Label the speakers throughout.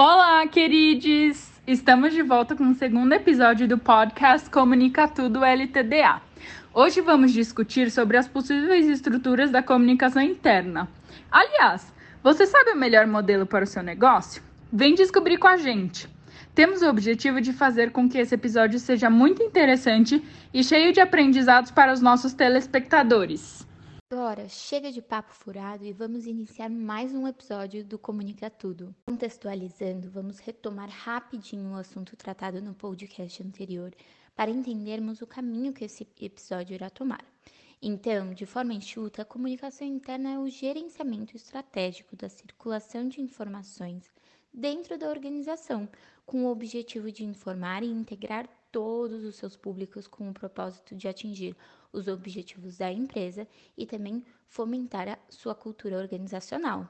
Speaker 1: Olá, queridos! Estamos de volta com o segundo episódio do podcast Comunica Tudo LTDA. Hoje vamos discutir sobre as possíveis estruturas da comunicação interna. Aliás, você sabe o melhor modelo para o seu negócio? Vem descobrir com a gente! Temos o objetivo de fazer com que esse episódio seja muito interessante e cheio de aprendizados para os nossos telespectadores.
Speaker 2: Agora, chega de papo furado e vamos iniciar mais um episódio do Comunica Tudo. Contextualizando, vamos retomar rapidinho o assunto tratado no podcast anterior para entendermos o caminho que esse episódio irá tomar. Então, de forma enxuta, a comunicação interna é o gerenciamento estratégico da circulação de informações dentro da organização, com o objetivo de informar e integrar todos os seus públicos com o propósito de atingir os objetivos da empresa e também fomentar a sua cultura organizacional.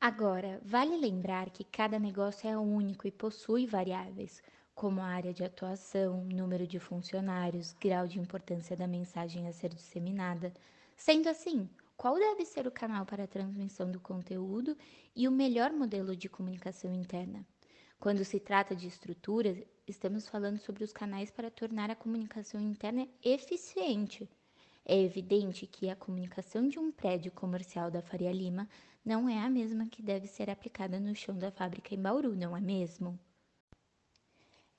Speaker 2: Agora, vale lembrar que cada negócio é único e possui variáveis, como a área de atuação, número de funcionários, grau de importância da mensagem a ser disseminada. Sendo assim, qual deve ser o canal para a transmissão do conteúdo e o melhor modelo de comunicação interna? Quando se trata de estruturas, estamos falando sobre os canais para tornar a comunicação interna eficiente. É evidente que a comunicação de um prédio comercial da Faria Lima não é a mesma que deve ser aplicada no chão da fábrica em Bauru, não é mesmo?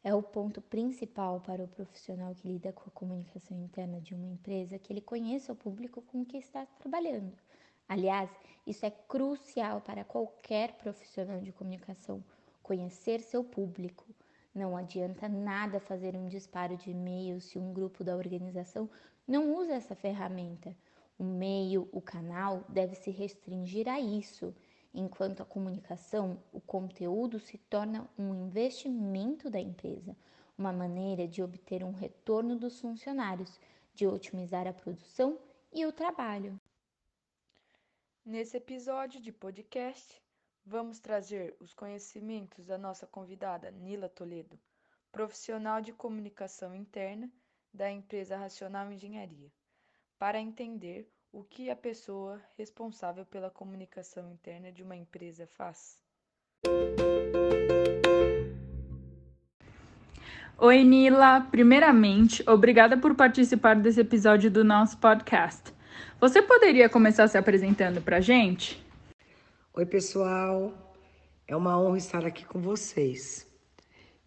Speaker 2: É o ponto principal para o profissional que lida com a comunicação interna de uma empresa que ele conheça o público com que está trabalhando. Aliás, isso é crucial para qualquer profissional de comunicação conhecer seu público. Não adianta nada fazer um disparo de e-mail se um grupo da organização não usa essa ferramenta. O meio, o canal deve se restringir a isso, enquanto a comunicação, o conteúdo se torna um investimento da empresa, uma maneira de obter um retorno dos funcionários, de otimizar a produção e o trabalho.
Speaker 3: Nesse episódio de podcast, Vamos trazer os conhecimentos da nossa convidada Nila Toledo, profissional de comunicação interna da empresa Racional Engenharia, para entender o que a pessoa responsável pela comunicação interna de uma empresa faz.
Speaker 1: Oi, Nila. Primeiramente, obrigada por participar desse episódio do nosso podcast. Você poderia começar se apresentando para a gente?
Speaker 4: Oi, pessoal. É uma honra estar aqui com vocês.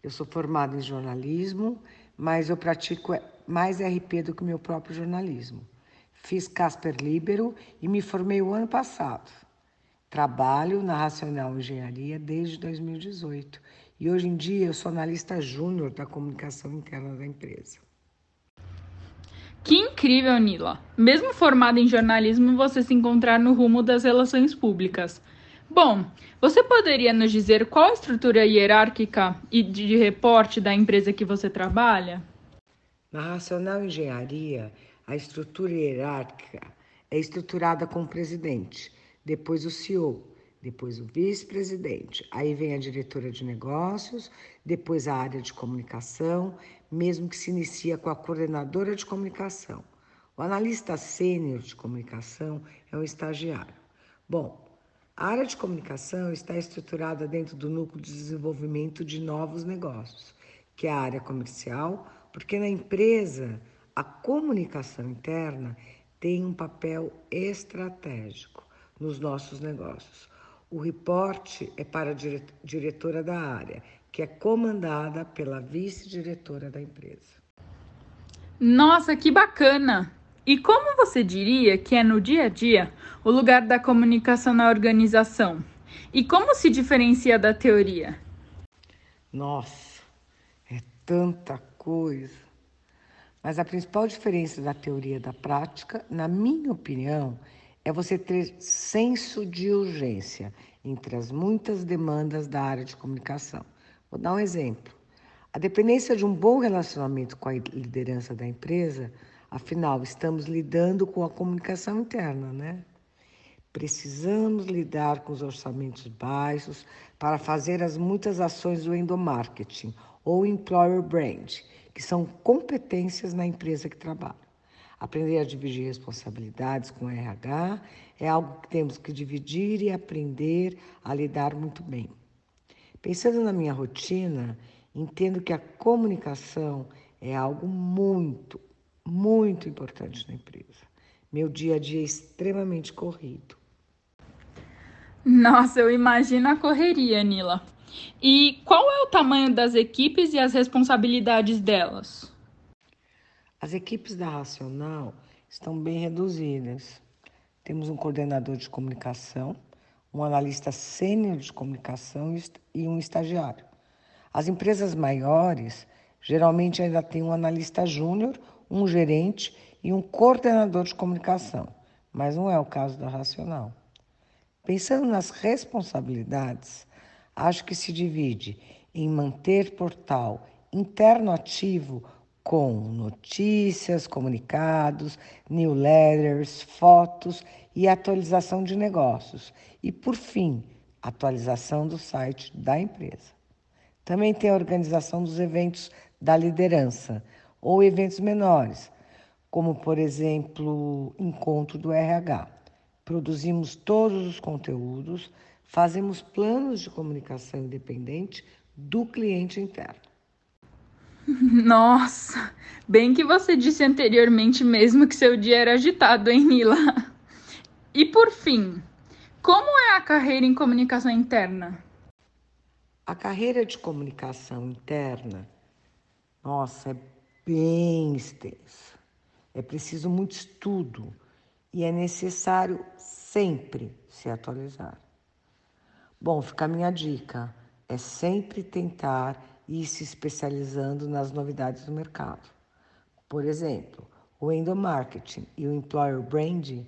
Speaker 4: Eu sou formada em jornalismo, mas eu pratico mais RP do que meu próprio jornalismo. Fiz Casper Libero e me formei o ano passado. Trabalho na Racional Engenharia desde 2018 e hoje em dia eu sou analista júnior da comunicação interna da empresa.
Speaker 1: Que incrível, Nila! Mesmo formada em jornalismo, você se encontrar no rumo das relações públicas. Bom, você poderia nos dizer qual a estrutura hierárquica e de reporte da empresa que você trabalha?
Speaker 4: Na Racional Engenharia, a estrutura hierárquica é estruturada com o presidente, depois o CEO, depois o vice-presidente, aí vem a diretora de negócios, depois a área de comunicação, mesmo que se inicia com a coordenadora de comunicação. O analista sênior de comunicação é um estagiário. Bom, a área de comunicação está estruturada dentro do núcleo de desenvolvimento de novos negócios, que é a área comercial, porque na empresa a comunicação interna tem um papel estratégico nos nossos negócios. O reporte é para a diretora da área, que é comandada pela vice-diretora da empresa.
Speaker 1: Nossa, que bacana! E como você diria que é no dia a dia o lugar da comunicação na organização? E como se diferencia da teoria?
Speaker 4: Nossa, é tanta coisa. Mas a principal diferença da teoria da prática, na minha opinião, é você ter senso de urgência entre as muitas demandas da área de comunicação. Vou dar um exemplo. A dependência de um bom relacionamento com a liderança da empresa Afinal, estamos lidando com a comunicação interna, né? Precisamos lidar com os orçamentos baixos para fazer as muitas ações do endomarketing ou employer brand, que são competências na empresa que trabalha. Aprender a dividir responsabilidades com RH é algo que temos que dividir e aprender a lidar muito bem. Pensando na minha rotina, entendo que a comunicação é algo muito, muito importante na empresa. Meu dia a dia é extremamente corrido.
Speaker 1: Nossa, eu imagino a correria, Nila. E qual é o tamanho das equipes e as responsabilidades delas?
Speaker 4: As equipes da Racional estão bem reduzidas. Temos um coordenador de comunicação, um analista sênior de comunicação e um estagiário. As empresas maiores geralmente ainda têm um analista júnior, um gerente e um coordenador de comunicação, mas não é o caso da Racional. Pensando nas responsabilidades, acho que se divide em manter portal interno ativo com notícias, comunicados, newsletters, fotos e atualização de negócios. E, por fim, atualização do site da empresa. Também tem a organização dos eventos da liderança ou eventos menores, como, por exemplo, encontro do RH. Produzimos todos os conteúdos, fazemos planos de comunicação independente do cliente interno.
Speaker 1: Nossa, bem que você disse anteriormente mesmo que seu dia era agitado, hein, Nila? E por fim, como é a carreira em comunicação interna?
Speaker 4: A carreira de comunicação interna, nossa, é bem extensa. É preciso muito estudo e é necessário sempre se atualizar. Bom, fica a minha dica: é sempre tentar ir se especializando nas novidades do mercado. Por exemplo, o endomarketing e o employer branding,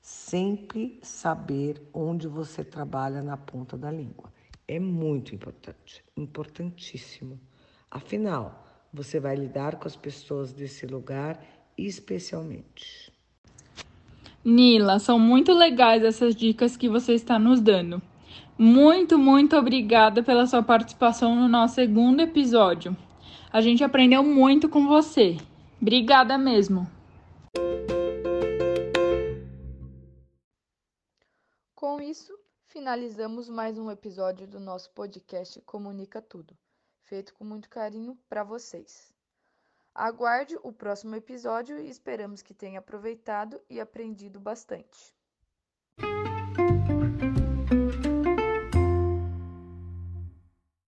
Speaker 4: sempre saber onde você trabalha na ponta da língua. É muito importante, importantíssimo. Afinal, você vai lidar com as pessoas desse lugar especialmente.
Speaker 1: Nila, são muito legais essas dicas que você está nos dando. Muito, muito obrigada pela sua participação no nosso segundo episódio. A gente aprendeu muito com você. Obrigada mesmo.
Speaker 3: Com isso, finalizamos mais um episódio do nosso podcast Comunica Tudo, feito com muito carinho para vocês. Aguarde o próximo episódio e esperamos que tenha aproveitado e aprendido bastante.